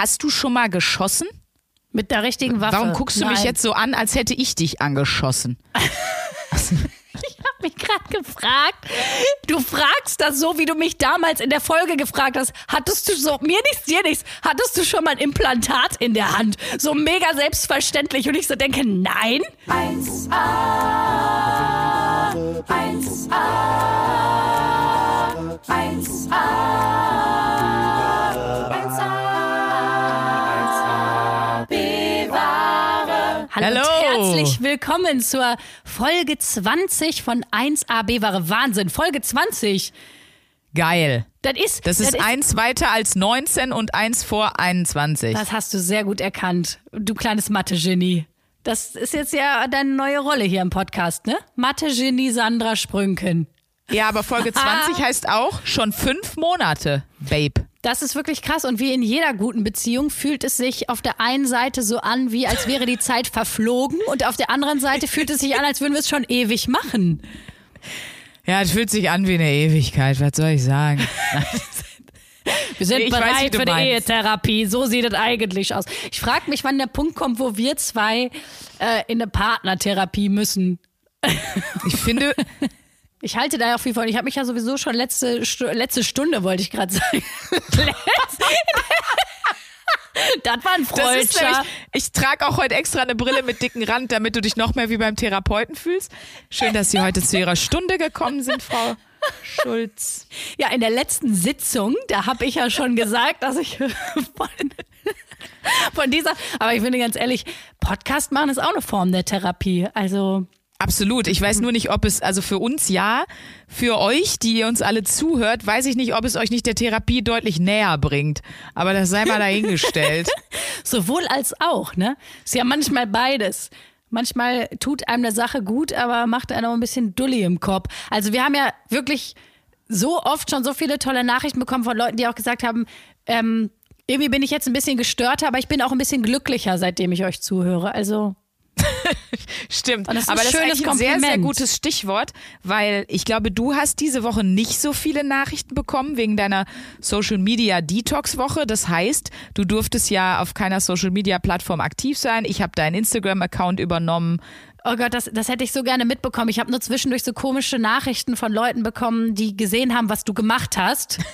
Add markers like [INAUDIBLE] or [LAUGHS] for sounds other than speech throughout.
Hast du schon mal geschossen? Mit der richtigen Waffe. Warum guckst du mich Nein. jetzt so an, als hätte ich dich angeschossen? [LAUGHS] Ich habe mich gerade gefragt. Du fragst das so, wie du mich damals in der Folge gefragt hast. Hattest du so, mir nichts, dir nichts, hattest du schon mal ein Implantat in der Hand? So mega selbstverständlich. Und ich so denke, nein. 1A, 1A, 1A, 1A, herzlich willkommen zur Folge 20 von 1AB Ware Wahnsinn. Folge 20. Geil. Das ist, Das ist eins weiter als 19 und eins vor 21. Das hast du sehr gut erkannt, du kleines Mathe-Genie. Das ist jetzt ja deine neue Rolle hier im Podcast, ne? Mathe-Genie Sandra Sprünken. Ja, aber Folge [LAUGHS] 20 heißt auch schon fünf Monate, Babe. Das ist wirklich krass und wie in jeder guten Beziehung fühlt es sich auf der einen Seite so an, wie als wäre die Zeit verflogen und auf der anderen Seite fühlt es sich an, als würden wir es schon ewig machen. Ja, es fühlt sich an wie eine Ewigkeit, was soll ich sagen? Wir sind Ich weiß, bereit du für die meinst. Ehetherapie. So sieht es eigentlich aus. Ich frage mich, wann der Punkt kommt, wo wir zwei äh, in eine Partnertherapie müssen. Ich finde, Ich halte da ja auch viel von. Ich habe mich ja sowieso schon letzte, Stu letzte Stunde, wollte ich gerade sagen. [LAUGHS] das war ein nämlich, ich trage auch heute extra eine Brille mit dicken Rand, damit du dich noch mehr wie beim Therapeuten fühlst. Schön, dass Sie heute zu Ihrer Stunde gekommen sind, Frau Schulz. Ja, in der letzten Sitzung, da habe ich ja schon gesagt, dass ich [LAUGHS] von, von dieser, aber ich finde ganz ehrlich, Podcast machen ist auch eine Form der Therapie. Also Absolut. Ich weiß nur nicht, ob es, also für uns ja, für euch, die ihr uns alle zuhört, weiß ich nicht, ob es euch nicht der Therapie deutlich näher bringt. Aber das sei mal dahingestellt. [LAUGHS] [LAUGHS] sowohl als auch, ne? Ist ja manchmal beides. Manchmal tut einem eine Sache gut, aber macht einem auch ein bisschen Dulli im Kopf. Also wir haben ja wirklich so oft schon so viele tolle Nachrichten bekommen von Leuten, die auch gesagt haben, ähm, irgendwie bin ich jetzt ein bisschen gestörter, aber ich bin auch ein bisschen glücklicher, seitdem ich euch zuhöre. Also [LAUGHS] Stimmt. Und das ist Aber das ist eigentlich ein sehr, sehr gutes Stichwort, weil ich glaube, du hast diese Woche nicht so viele Nachrichten bekommen wegen deiner Social Media Detox Woche. Das heißt, du durftest ja auf keiner Social Media Plattform aktiv sein. Ich habe deinen Instagram-Account übernommen. Oh Gott, das, das hätte ich so gerne mitbekommen. Ich habe nur zwischendurch so komische Nachrichten von Leuten bekommen, die gesehen haben, was du gemacht hast. [LAUGHS]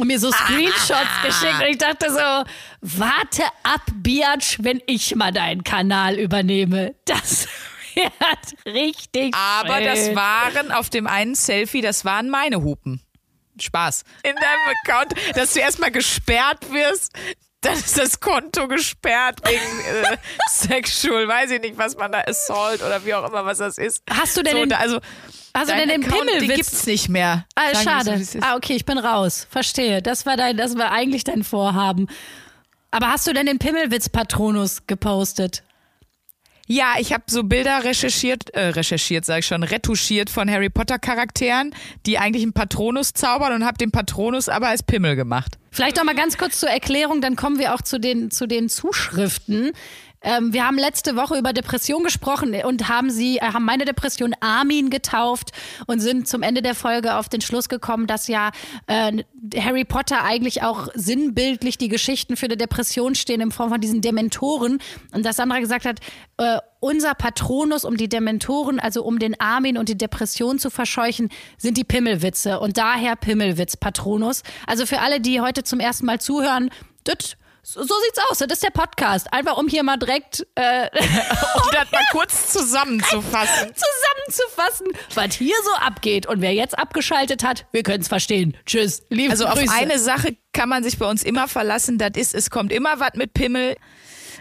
Und mir so Screenshots geschickt. Und ich dachte so, warte ab, Biatch, wenn ich mal deinen Kanal übernehme. Das [LAUGHS] wird richtig Aber schön. das waren auf dem einen Selfie, das waren meine Hupen. Spaß. In deinem Account, dass du erstmal gesperrt wirst. Dann ist das Konto gesperrt wegen äh, [LAUGHS] Sexual, weiß ich nicht, was man da Assault oder wie auch immer, was das ist. Hast du denn so, den- also, du dein denn den Account, Den Pimmelwitz? gibt's nicht mehr. Ah, schade. so, ah, okay, ich bin raus. Verstehe. Das war dein, das war eigentlich dein Vorhaben. Aber hast du denn den Pimmelwitz-Patronus gepostet? Ja, ich habe so Bilder recherchiert, äh, recherchiert, sage ich schon, retuschiert von Harry Potter Charakteren, die eigentlich einen Patronus zaubern und habe den Patronus aber als Pimmel gemacht. Vielleicht noch mal ganz kurz zur Erklärung, dann kommen wir auch zu den, zu den Zuschriften. Ähm, wir haben letzte Woche über Depression gesprochen und haben sie, äh, haben meine Depression Armin getauft und sind zum Ende der Folge auf den Schluss gekommen, dass ja äh, Harry Potter eigentlich auch sinnbildlich die Geschichten für eine Depression stehen in Form von diesen Dementoren. Und dass Sandra gesagt hat, äh, unser Patronus, um die Dementoren, also um den Armin und die Depression zu verscheuchen, sind die Pimmelwitze und daher Pimmelwitz Patronus. Also für alle, die heute zum ersten Mal zuhören, das, so, so sieht's aus. Das ist der Podcast. Einfach um hier mal direkt äh, [LAUGHS] Um das mal kurz zusammenzufassen. [LAUGHS] zusammenzufassen, was hier so abgeht. Und wer jetzt abgeschaltet hat, wir können es verstehen. Tschüss. Liebe Also auf Grüße. eine Sache kann man sich bei uns immer verlassen, das ist, es kommt immer was mit Pimmel.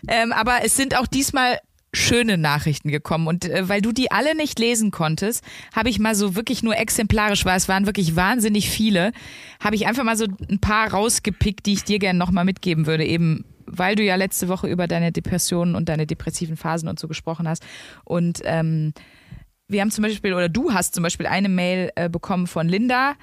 Ähm, aber es sind auch diesmal schöne Nachrichten gekommen. Und äh, weil du die alle nicht lesen konntest, habe ich mal so wirklich nur exemplarisch, weil es waren wirklich wahnsinnig viele, habe ich einfach mal so ein paar rausgepickt, die ich dir gerne nochmal mitgeben würde. Eben weil du ja letzte Woche über deine Depressionen und deine depressiven Phasen und so gesprochen hast. Und ähm, wir haben zum Beispiel, oder du hast zum Beispiel eine Mail äh, bekommen von Linda,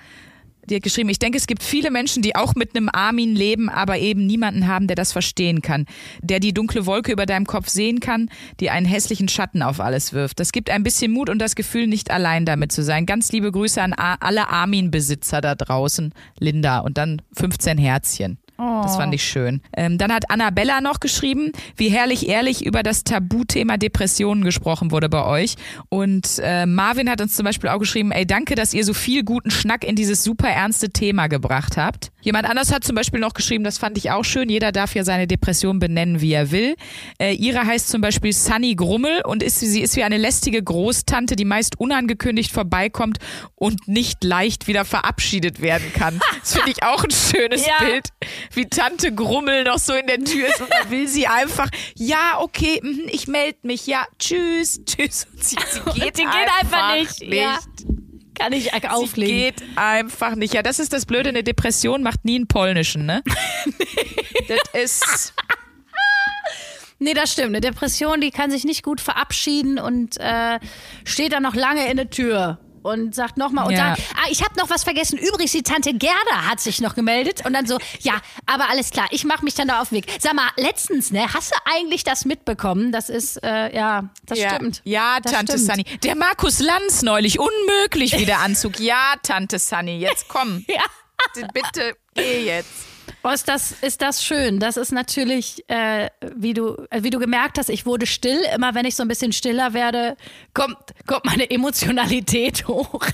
hat geschrieben, ich denke, es gibt viele Menschen, die auch mit einem Armin leben, aber eben niemanden haben, der das verstehen kann, der die dunkle Wolke über deinem Kopf sehen kann, die einen hässlichen Schatten auf alles wirft. Das gibt ein bisschen Mut und das Gefühl, nicht allein damit zu sein. Ganz liebe Grüße an alle Armin-Besitzer da draußen, Linda. Und dann 15 Herzchen. Das fand ich schön. Ähm, dann hat Annabella noch geschrieben, wie herrlich ehrlich über das Tabuthema Depressionen gesprochen wurde bei euch. Und äh, Marvin hat uns zum Beispiel auch geschrieben, ey, danke, dass ihr so viel guten Schnack in dieses super ernste Thema gebracht habt. Jemand anders hat zum Beispiel noch geschrieben, das fand ich auch schön, jeder darf ja seine Depression benennen, wie er will. Äh, ihre heißt zum Beispiel Sunny Grummel und ist, sie ist wie eine lästige Großtante, die meist unangekündigt vorbeikommt und nicht leicht wieder verabschiedet werden kann. [LAUGHS] Das finde ich auch ein schönes Ja. Bild wie Tante Grummel noch so in der Tür ist und dann will sie einfach, ja, okay, mhm, ich melde mich, ja, tschüss, tschüss. Und sie, sie geht, Die geht einfach nicht. Ja. Kann ich Sie auflegen. geht einfach nicht. Ja, das ist das Blöde, eine Depression macht nie einen polnischen, ne? [LAUGHS] das ist, Nee, das stimmt. Eine Depression, die kann sich nicht gut verabschieden und äh, steht dann noch lange in der Tür und sagt nochmal und Ja. sagt, ah, ich habe noch was vergessen. Übrigens, die Tante Gerda hat sich noch gemeldet und dann so, ja, aber alles klar, ich mache mich dann da auf den Weg. Sag mal, letztens, ne, hast du eigentlich das mitbekommen? Das ist, äh, ja, das ja, stimmt. Ja, Das Tante stimmt. Sunny. Der Markus Lanz neulich, unmöglich wie der Anzug. Ja, Tante Sunny, jetzt komm. [LAUGHS] Ja. Bitte, geh jetzt. Oh, ist das, ist das schön. Das ist natürlich, äh, wie, du, äh, wie du gemerkt hast, ich wurde still. Immer wenn ich so ein bisschen stiller werde, kommt, kommt meine Emotionalität [LAUGHS] hoch.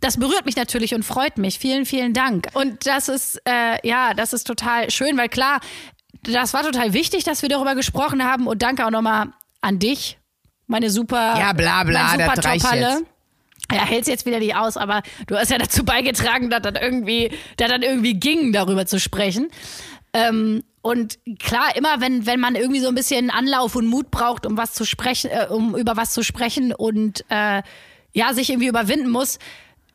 Das berührt mich natürlich und freut mich. Vielen, vielen Dank. Und das ist, äh, ja, das ist total schön, weil klar, das war total wichtig, dass wir darüber gesprochen haben. Und danke auch nochmal an dich, meine super, Ja, bla, bla, mein super das reicht Top-Halle. jetzt. Ja, hält's jetzt wieder nicht aus, aber du hast ja dazu beigetragen, dass das irgendwie, dass dann irgendwie ging, darüber zu sprechen. Ähm, und klar, immer wenn, wenn man irgendwie so ein bisschen Anlauf und Mut braucht, um was zu sprechen, äh, um über was zu sprechen und äh, ja, sich irgendwie überwinden muss,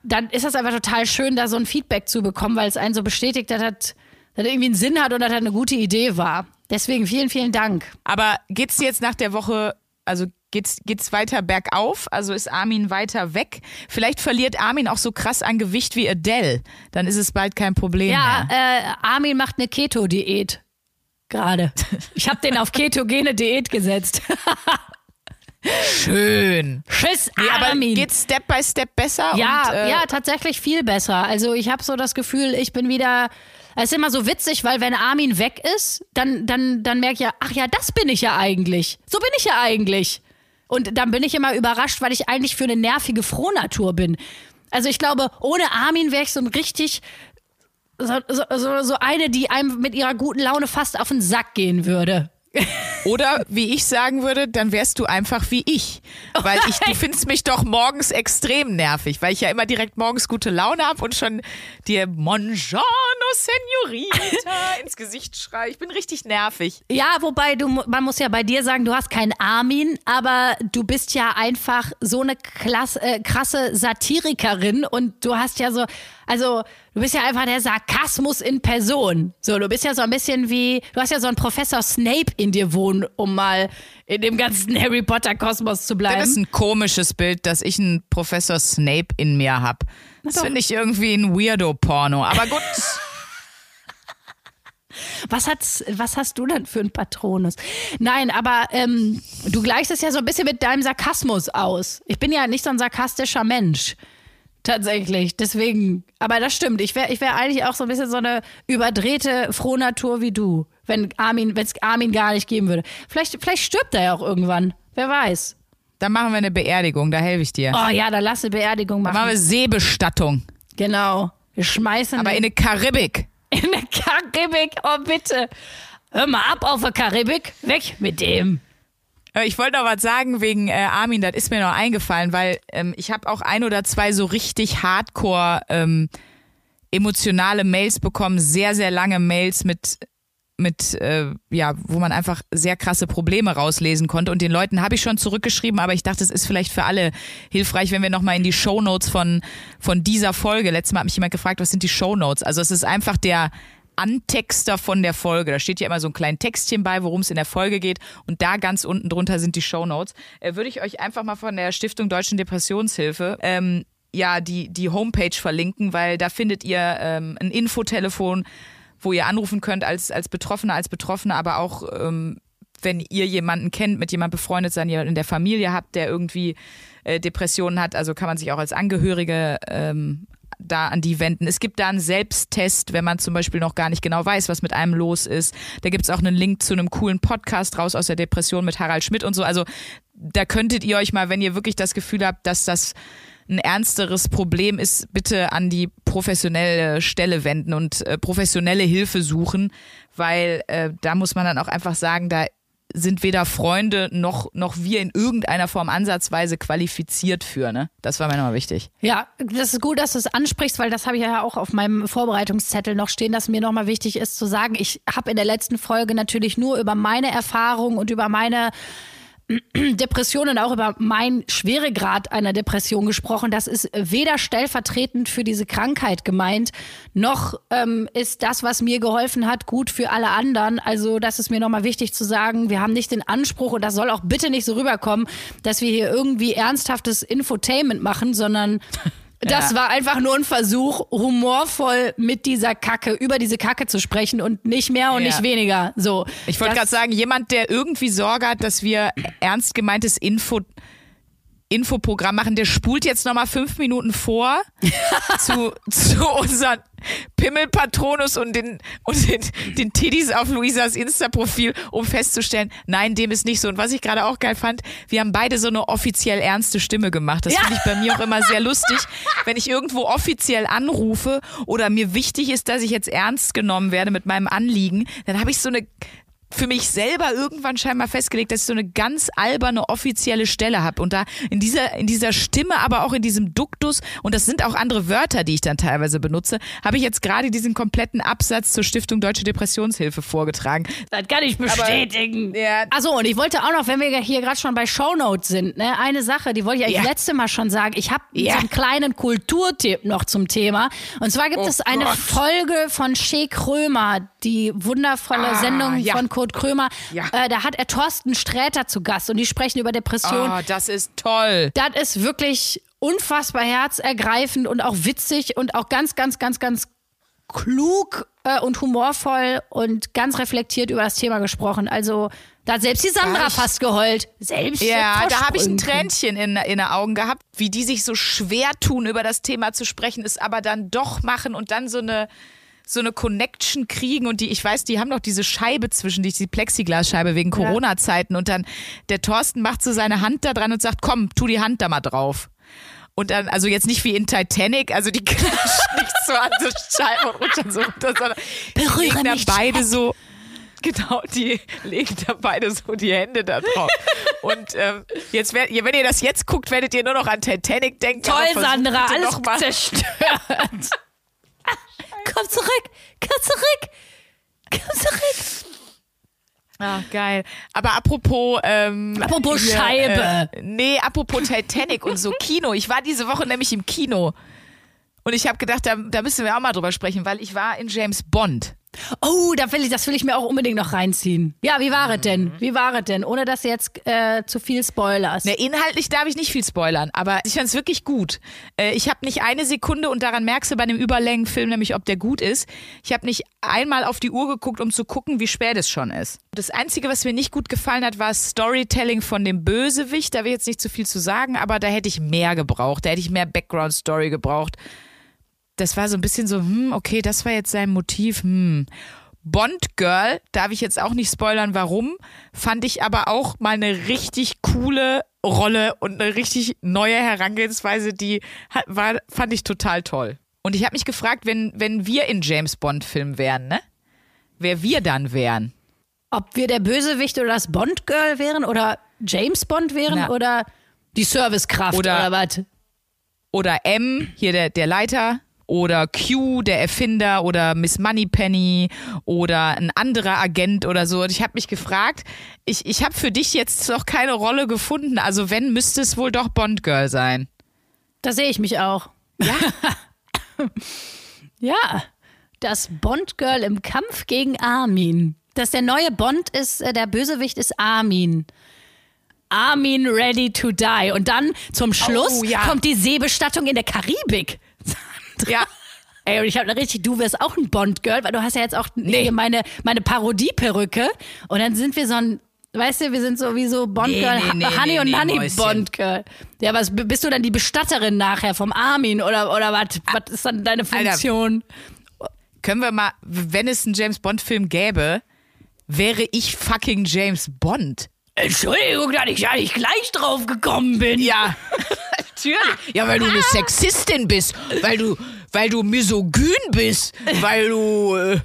dann ist das einfach total schön, da so ein Feedback zu bekommen, weil es einen so bestätigt, dass das, dass das irgendwie einen Sinn hat und dass das eine gute Idee war. Deswegen vielen, vielen Dank. Aber geht's jetzt nach der Woche, also geht's, geht's weiter bergauf? Also ist Armin weiter weg? Vielleicht verliert Armin auch so krass an Gewicht wie Adele. Dann ist es bald kein Problem Ja, mehr. äh, Armin macht eine Keto-Diät. Gerade. [LAUGHS] Ich habe den auf ketogene Diät gesetzt. [LAUGHS] Schön. Tschüss, Nee, aber Armin. geht's Step by Step besser? ja, und, äh, ja, tatsächlich viel besser. Also ich habe so das Gefühl, ich bin wieder. Es ist immer so witzig, weil wenn Armin weg ist, dann, dann, dann merke ich ja, ach ja, das bin ich ja eigentlich. So bin ich ja eigentlich. Und dann bin ich immer überrascht, weil ich eigentlich für eine nervige Frohnatur bin. Also ich glaube, ohne Armin wäre ich so ein richtig so, so, so, eine, die einem mit ihrer guten Laune fast auf den Sack gehen würde. [LAUGHS] Oder wie ich sagen würde, dann wärst du einfach wie ich. Weil ich, du [LAUGHS] findest mich doch morgens extrem nervig, weil ich ja immer direkt morgens gute Laune habe und schon dir Mongiano Senorita [LAUGHS] ins Gesicht schreie. Ich bin richtig nervig. Ja, wobei du, man muss ja bei dir sagen, du hast keinen Armin, aber du bist ja einfach so eine klasse, äh, krasse Satirikerin und du hast ja so, also du bist ja einfach der Sarkasmus in Person. So, du bist ja so ein bisschen wie, du hast ja so einen Professor Snape in dir wohnen, um mal in dem ganzen [LAUGHS] Harry Potter Kosmos zu bleiben. Das ist ein komisches Bild, dass ich einen Professor Snape in mir habe. Das finde ich irgendwie ein Weirdo-Porno. Aber gut. [LAUGHS] Was, hat's, was hast du denn für einen Patronus? Nein, aber ähm, du gleichst es ja so ein bisschen mit deinem Sarkasmus aus. Ich bin ja nicht so ein sarkastischer Mensch. Tatsächlich. Deswegen. Aber das stimmt. Ich wäre ich wär eigentlich auch so ein bisschen so eine überdrehte Frohnatur wie du. Wenn Armin, wenn es Armin gar nicht geben würde. Vielleicht, vielleicht stirbt er ja auch irgendwann. Wer weiß. Dann machen wir eine Beerdigung, da helfe ich dir. Oh ja, dann lass eine Beerdigung Dann machen machen. wir Seebestattung. Genau. Wir schmeißen Aber in eine Karibik. in der Karibik. Oh, bitte. Hör mal ab auf der Karibik. Weg mit dem. Ich wollte noch was sagen wegen äh, Armin, das ist mir noch eingefallen, weil ähm, ich habe auch ein oder zwei so richtig hardcore ähm, emotionale Mails bekommen, sehr, sehr lange Mails mit mit, äh, ja, wo man einfach sehr krasse Probleme rauslesen konnte. Und den Leuten habe ich schon zurückgeschrieben, aber ich dachte, es ist vielleicht für alle hilfreich, wenn wir nochmal in die Shownotes von, von dieser Folge, letztes Mal hat mich jemand gefragt, was sind die Shownotes? Also es ist einfach der Antexter von der Folge. Da steht ja immer so ein kleines Textchen bei, worum es in der Folge geht. Und da ganz unten drunter sind die Shownotes. Äh, würde ich euch einfach mal von der Stiftung Deutschen Depressionshilfe ähm, ja die, die Homepage verlinken, weil da findet ihr ähm, ein Infotelefon, wo ihr anrufen könnt als, als Betroffener, als Betroffene, aber auch ähm, wenn ihr jemanden kennt, mit jemandem befreundet seid, jemanden in der Familie habt, der irgendwie äh, Depressionen hat, also kann man sich auch als Angehörige ähm, da an die wenden. Es gibt da einen Selbsttest, wenn man zum Beispiel noch gar nicht genau weiß, was mit einem los ist. Da gibt es auch einen Link zu einem coolen Podcast raus aus der Depression mit Harald Schmidt und so. Also da könntet ihr euch mal, wenn ihr wirklich das Gefühl habt, dass das ein ernsteres Problem ist, bitte an die professionelle Stelle wenden und äh, professionelle Hilfe suchen, weil äh, da muss man dann auch einfach sagen, da sind weder Freunde noch, noch wir in irgendeiner Form ansatzweise qualifiziert für. Ne? Das war mir nochmal wichtig. Ja, das ist gut, dass du es ansprichst, weil das habe ich ja auch auf meinem Vorbereitungszettel noch stehen, dass mir nochmal wichtig ist zu sagen, ich habe in der letzten Folge natürlich nur über meine Erfahrung und über meine Depressionen, auch über meinen Schweregrad einer Depression gesprochen. Das ist weder stellvertretend für diese Krankheit gemeint, noch ähm, ist das, was mir geholfen hat, gut für alle anderen. Also das ist mir nochmal wichtig zu sagen. Wir haben nicht den Anspruch, und das soll auch bitte nicht so rüberkommen, dass wir hier irgendwie ernsthaftes Infotainment machen, sondern das Ja. war einfach nur ein Versuch, humorvoll mit dieser Kacke, über diese Kacke zu sprechen und nicht mehr und Ja. nicht weniger. So. Ich wollte gerade sagen, jemand, der irgendwie Sorge hat, dass wir ernst gemeintes Info, Infoprogramm machen, der spult jetzt nochmal fünf Minuten vor [LAUGHS] zu, zu unseren Pimmelpatronus und den, und den, den Tiddies auf Luisas Insta-Profil, um festzustellen, nein, dem ist nicht so. Und was ich gerade auch geil fand, wir haben beide so eine offiziell ernste Stimme gemacht. Das Ja. finde ich bei mir auch immer sehr lustig, [LAUGHS] wenn ich irgendwo offiziell anrufe oder mir wichtig ist, dass ich jetzt ernst genommen werde mit meinem Anliegen, dann habe ich so eine für mich selber irgendwann scheinbar festgelegt, dass ich so eine ganz alberne offizielle Stelle habe und da in dieser in dieser Stimme, aber auch in diesem Duktus und das sind auch andere Wörter, die ich dann teilweise benutze, habe ich jetzt gerade diesen kompletten Absatz zur Stiftung Deutsche Depressionshilfe vorgetragen. Das kann ich bestätigen. Ja. Achso, und ich wollte auch noch, wenn wir hier gerade schon bei Shownotes sind, ne, eine Sache, die wollte ich eigentlich Ja. letzte Mal schon sagen. Ich habe Ja. so einen kleinen Kulturtipp noch zum Thema. Und zwar gibt Oh es eine Gott. Folge von Shea Krömer, die wundervolle Ah, Sendung ja. von Kurt Krömer. Ja. Äh, da hat er Thorsten Sträter zu Gast und die sprechen über Depressionen. Oh, das ist toll. Das ist wirklich unfassbar herzergreifend und auch witzig und auch ganz, ganz, ganz, ganz klug äh, und humorvoll und ganz reflektiert über das Thema gesprochen. Also da hat selbst die Sandra fast geheult. Selbst Ja, da habe ich ein. Tränchen in, in den Augen gehabt, wie die sich so schwer tun, über das Thema zu sprechen, es aber dann doch machen und dann so eine so eine Connection kriegen und die, ich weiß, die haben doch diese Scheibe zwischen dich, die Plexiglasscheibe wegen Corona-Zeiten und dann der Thorsten macht so seine Hand da dran und sagt, komm, tu die Hand da mal drauf. Und dann, also jetzt nicht wie in Titanic, also die [LAUGHS] klatschen nicht so an so Scheiben und rutschen so runter, sondern die Berühre legen da mich, beide so, genau, die legen da beide so die Hände da drauf. Und ähm, jetzt, wenn ihr das jetzt guckt, werdet ihr nur noch an Titanic denken. Toll, Sandra, alles zerstört. [LAUGHS] komm zurück, komm zurück, komm zurück. Ah, geil. Aber apropos, ähm, Apropos Scheibe. Äh, nee, apropos Titanic und so Kino. Ich war diese Woche nämlich im Kino. Und ich habe gedacht, da, da müssen wir auch mal drüber sprechen, weil ich war in James Bond. Oh, da will ich, das will ich mir auch unbedingt noch reinziehen. Ja, wie war es denn? Wie war es denn? Ohne dass du jetzt äh, zu viel spoilerst. Ne, inhaltlich darf ich nicht viel spoilern, aber ich fand es wirklich gut. Äh, ich habe nicht eine Sekunde, und daran merkst du bei einem Überlängenfilm nämlich, ob der gut ist, ich habe nicht einmal auf die Uhr geguckt, um zu gucken, wie spät es schon ist. Das Einzige, was mir nicht gut gefallen hat, war Storytelling von dem Bösewicht. Da will ich jetzt nicht zu viel zu sagen, aber da hätte ich mehr gebraucht. Da hätte ich mehr Background-Story gebraucht. Das war so ein bisschen so, hm, okay, das war jetzt sein Motiv, hm. Bond Girl, darf ich jetzt auch nicht spoilern, warum, fand ich aber auch mal eine richtig coole Rolle und eine richtig neue Herangehensweise, die war, fand ich total toll. Und ich habe mich gefragt, wenn, wenn wir in James Bond Film wären, ne? Wer wir dann wären. Ob wir der Bösewicht oder das Bond-Girl wären oder James Bond wären Na. oder die Servicekraft oder, Oder- was? Oder M, hier der, der Leiter. Oder Q, der Erfinder. Oder Miss Moneypenny. Oder ein anderer Agent oder so. Und ich habe mich gefragt, ich, ich habe für dich jetzt noch keine Rolle gefunden. Also wenn, müsste es wohl doch Bond Girl sein. Da sehe ich mich auch. Ja? [LAUGHS] Ja, das Bond-Girl im Kampf gegen Armin. Dass der neue Bond ist, äh, der Bösewicht ist Armin. Armin ready to die. Und dann zum Schluss Oh, ja. kommt die Seebestattung in der Karibik. [LAUGHS] ja. Ey, und ich habe richtig, du wirst auch ein Bond-Girl, weil du hast ja jetzt auch hier meine, meine Parodie-Perücke. Und dann sind wir so ein, Weißt du, wir sind sowieso Bond-Girl, Nee, nee, nee, Honey nee, und nee, Mäuschen. Bond-Girl. Ja, was bist du dann die Bestatterin nachher vom Armin oder, oder was? Was ist dann deine Funktion? Können wir mal, wenn es einen James Bond-Film gäbe, wäre ich fucking James Bond. Entschuldigung, dass ich nicht gleich drauf gekommen bin. Ja, [LAUGHS] natürlich. Ja, weil du eine Sexistin bist, weil du, weil du misogyn bist, weil du, äh,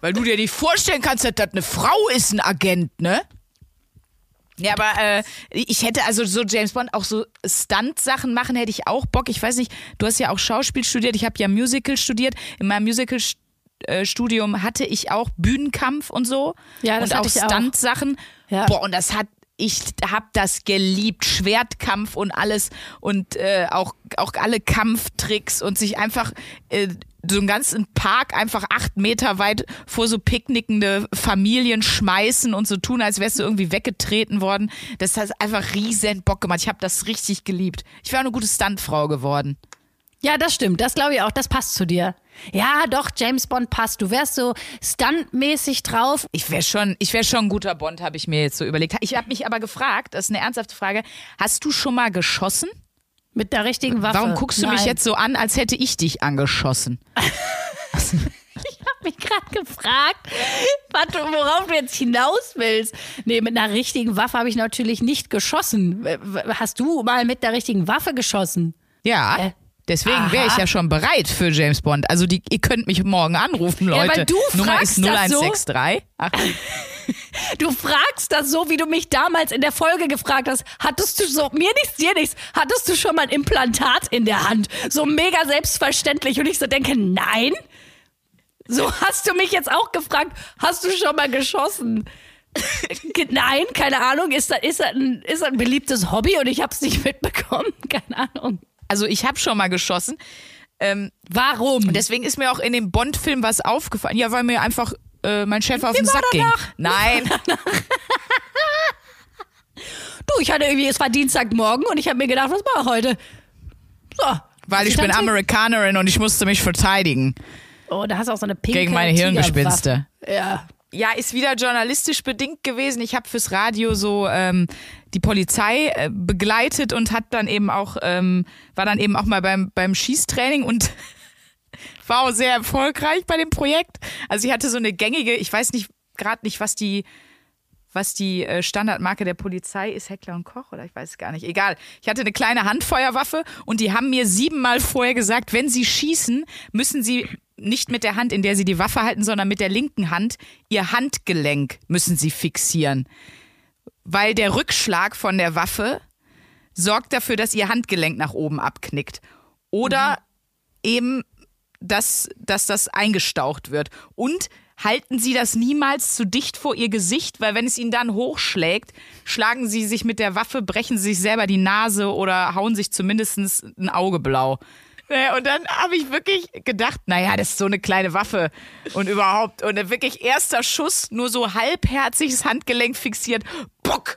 weil du dir nicht vorstellen kannst, dass das eine Frau ist, ein Agent, ne? Ja, aber äh, ich hätte also so James Bond auch so Stunt-Sachen machen, hätte ich auch Bock. Ich weiß nicht, du hast ja auch Schauspiel studiert, ich habe ja Musical studiert. In meinem Musical-Studium hatte ich auch Bühnenkampf und so. Ja, das und auch. Stunt-Sachen. Ja. Boah, und das hat ich habe das geliebt, Schwertkampf und alles und äh, auch, auch alle Kampftricks und sich einfach äh, so einen ganzen Park einfach acht Meter weit vor so picknickende Familien schmeißen und so tun, als wärst du irgendwie weggetreten worden. Das hat einfach riesen Bock gemacht. Ich habe das richtig geliebt. Ich wäre eine gute Stuntfrau geworden. Ja, das stimmt. Das glaube ich auch. Das passt zu dir. Ja, doch, James Bond passt. Du wärst so stuntmäßig drauf. Ich wäre schon, ich wäre schon ein guter Bond, habe ich mir jetzt so überlegt. Ich habe mich aber gefragt, das ist eine ernsthafte Frage, hast du schon mal geschossen? Mit der richtigen Waffe. Warum guckst du mich Nein. jetzt so an, als hätte ich dich angeschossen? [LAUGHS] mich gerade gefragt, was du, worauf du jetzt hinaus willst. Nee, mit einer richtigen Waffe habe ich natürlich nicht geschossen. Hast du mal mit der richtigen Waffe geschossen? Ja. Äh, Deswegen wäre ich ja schon bereit für James Bond. Also die, ihr könnt mich morgen anrufen, Ja, Leute. weil du Nummer fragst ist das so. 0163. Ach, [LAUGHS] Du fragst das so, wie du mich damals in der Folge gefragt hast. Hattest du so, mir nichts, dir nichts, hattest du schon mal ein Implantat in der Hand? So mega selbstverständlich. Und ich so denke, nein. So hast du mich jetzt auch gefragt, hast du schon mal geschossen? Nein, keine Ahnung. Ist das, ist, das ein, ist das ein beliebtes Hobby und ich habe es nicht mitbekommen? [LAUGHS] Keine Ahnung. Also ich habe schon mal geschossen. Ähm, Warum? und deswegen ist mir auch in dem Bond-Film was aufgefallen. Ja, weil mir einfach äh, mein Chef auf den war Sack ging. danach? Nein, du, ich hatte irgendwie, es war Dienstagmorgen und ich habe mir gedacht, was mache ich heute? So. weil ich bin Stand- Amerikanerin und ich musste mich verteidigen Oh, da hast du auch so eine pinke gegen meine Hirngespinste. Ja. Ja, ist wieder journalistisch bedingt gewesen. Ich habe fürs Radio so ähm, die Polizei äh, begleitet und hat dann eben auch ähm, war dann eben auch mal beim beim Schießtraining und [LAUGHS] war auch sehr erfolgreich bei dem Projekt. Also ich hatte so eine gängige, ich weiß nicht gerade nicht, was die was die äh, Standardmarke der Polizei ist, Heckler und Koch oder ich weiß es gar nicht. Egal. Ich hatte eine kleine Handfeuerwaffe und die haben mir siebenmal vorher gesagt, wenn sie schießen, müssen sie nicht mit der Hand, in der sie die Waffe halten, sondern mit der linken Hand ihr Handgelenk müssen sie fixieren. Weil der Rückschlag von der Waffe sorgt dafür, dass ihr Handgelenk nach oben abknickt. Oder eben, dass, dass das eingestaucht wird. Und halten Sie das niemals zu dicht vor Ihr Gesicht, weil wenn es Ihnen dann hochschlägt, schlagen Sie sich mit der Waffe, brechen Sie sich selber die Nase oder hauen sich zumindest ein Auge blau. Naja, Und dann habe ich wirklich gedacht, naja, das ist so eine kleine Waffe und überhaupt. Und wirklich erster Schuss, nur so halbherzig das Handgelenk fixiert. Bock!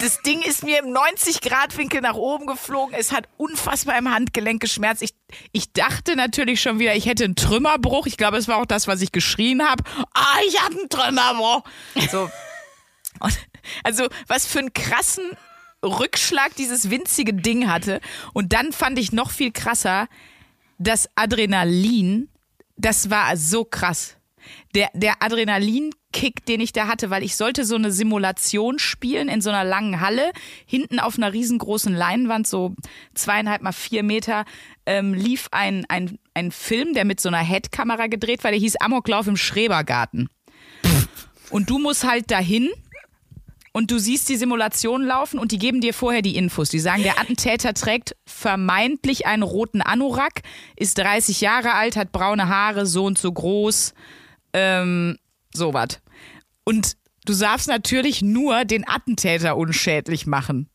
Das Ding ist mir im 90-Grad-Winkel nach oben geflogen. Es hat unfassbar im Handgelenk geschmerzt. Ich, ich dachte natürlich schon wieder, ich hätte einen Trümmerbruch. Ich glaube, es war auch das, was ich geschrien habe. Ah, ich habe einen Trümmerbruch. So. Und, also, was für einen krassen Rückschlag dieses winzige Ding hatte. Und dann fand ich noch viel krasser, das Adrenalin, das war so krass. Der, der Adrenalinkick, den ich da hatte, weil ich sollte so eine Simulation spielen in so einer langen Halle, hinten auf einer riesengroßen Leinwand, so zweieinhalb mal vier Meter, ähm, lief ein, ein, ein Film, der mit so einer Headkamera gedreht war, der hieß Amoklauf im Schrebergarten. Und du musst halt dahin und du siehst die Simulation laufen und die geben dir vorher die Infos. Die sagen, der Attentäter trägt vermeintlich einen roten Anorak, ist 30 Jahre alt, hat braune Haare, so und so groß, ähm, sowas. Und du darfst natürlich nur den Attentäter unschädlich machen.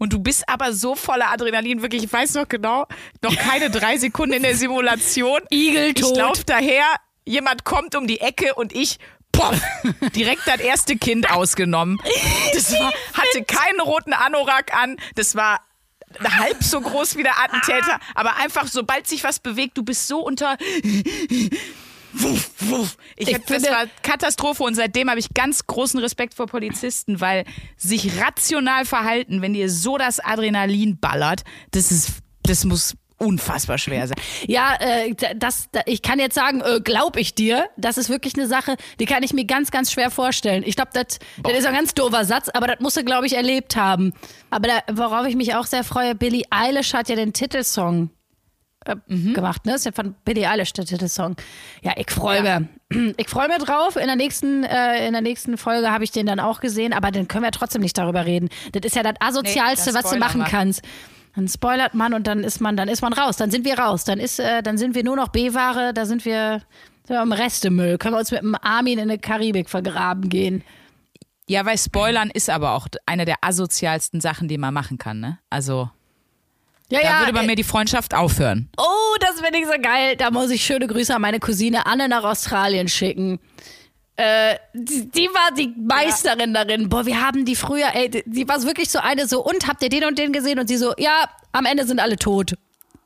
Und du bist aber so voller Adrenalin, wirklich, ich weiß noch genau, noch keine [LAUGHS] drei Sekunden in der Simulation. Igeltot. Ich lauf daher, jemand kommt um die Ecke und ich, poff, direkt das erste Kind ausgenommen. Das war, hatte keinen roten Anorak an, das war halb so groß wie der Attentäter, aber einfach, sobald sich was bewegt, du bist so unter wuff, wuff. Ich, Ich hab, das war Katastrophe und seitdem habe ich ganz großen Respekt vor Polizisten, weil sich rational verhalten, wenn dir so das Adrenalin ballert, das ist, das muss unfassbar schwer sein. Ja, äh, das, da- ich kann jetzt sagen, äh, glaub ich dir, das ist wirklich eine Sache, die kann ich mir ganz, ganz schwer vorstellen. Ich glaube, das das ist ein ganz doofer Satz, aber das musst du, glaube ich, erlebt haben. Aber da, worauf ich mich auch sehr freue, Billie Eilish hat ja den Titelsong äh, gemacht, ne? Das ist ja von Billie Eilish der Titelsong. Ja, ich freue Ja. mich. [CLEARS THROAT] Ich freue mich drauf. In der nächsten, äh, in der nächsten Folge habe ich den dann auch gesehen, aber dann können wir trotzdem nicht darüber reden. Das ist ja das Asozialste, Nee, dann was du machen wir. kannst. Dann spoilert man und dann ist man, dann ist man raus. Dann sind wir raus. Dann ist, äh, dann sind wir nur noch B-Ware. Da sind wir, sind wir im Restemüll. Können wir uns mit dem Armin in der Karibik vergraben gehen. Ja, weil Spoilern ist aber auch eine der asozialsten Sachen, die man machen kann, ne? Also, Ja, da würde bei äh, mir die Freundschaft aufhören. Oh, das finde ich so geil. Da muss ich schöne Grüße an meine Cousine Anne nach Australien schicken. Äh, die, die war die Meisterin darin. Boah, wir haben die früher, ey, die, die war wirklich so eine so, und habt ihr den und den gesehen? Und sie so, ja, am Ende sind alle tot.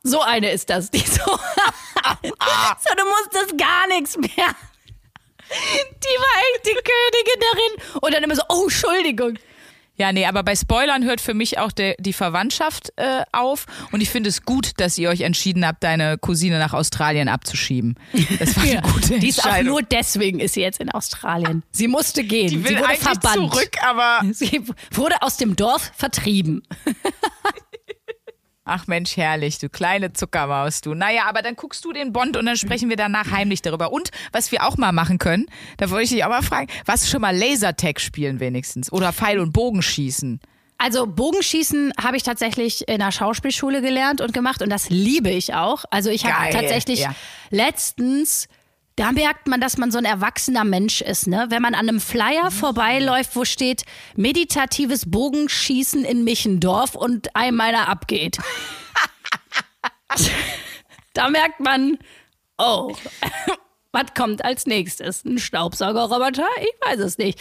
So eine ist das. Die so, [LAUGHS] so du musstest gar nichts mehr. Die war echt die Königin darin. Und dann immer so, oh, Entschuldigung. Ja, nee, aber bei Spoilern hört für mich auch der, die Verwandtschaft äh, auf. Und ich finde es gut, dass ihr euch entschieden habt, deine Cousine nach Australien abzuschieben. Das war [LAUGHS] eine gute Die ist auch Entscheidung. nur deswegen ist sie jetzt in Australien. Sie musste gehen. die will sie wurde verbannt. zurück, aber Sie wurde aus dem Dorf vertrieben. [LAUGHS] ach Mensch, herrlich, du kleine Zuckermaus, du. Naja, aber dann guckst du den Bond und dann sprechen wir danach heimlich darüber. Und was wir auch mal machen können, da wollte ich dich auch mal fragen, was schon mal Lasertag spielen wenigstens oder Pfeil und Bogen schießen. Also Bogenschießen habe ich tatsächlich in der Schauspielschule gelernt und gemacht und das liebe ich auch. Also ich habe tatsächlich ja. letztens da merkt man, dass man so ein erwachsener Mensch ist, ne? Wenn man an einem Flyer vorbeiläuft, wo steht meditatives Bogenschießen in Michendorf und einem meiner abgeht. [LAUGHS] da merkt man, oh, was kommt als nächstes? Ein Staubsaugerroboter? Ich weiß es nicht.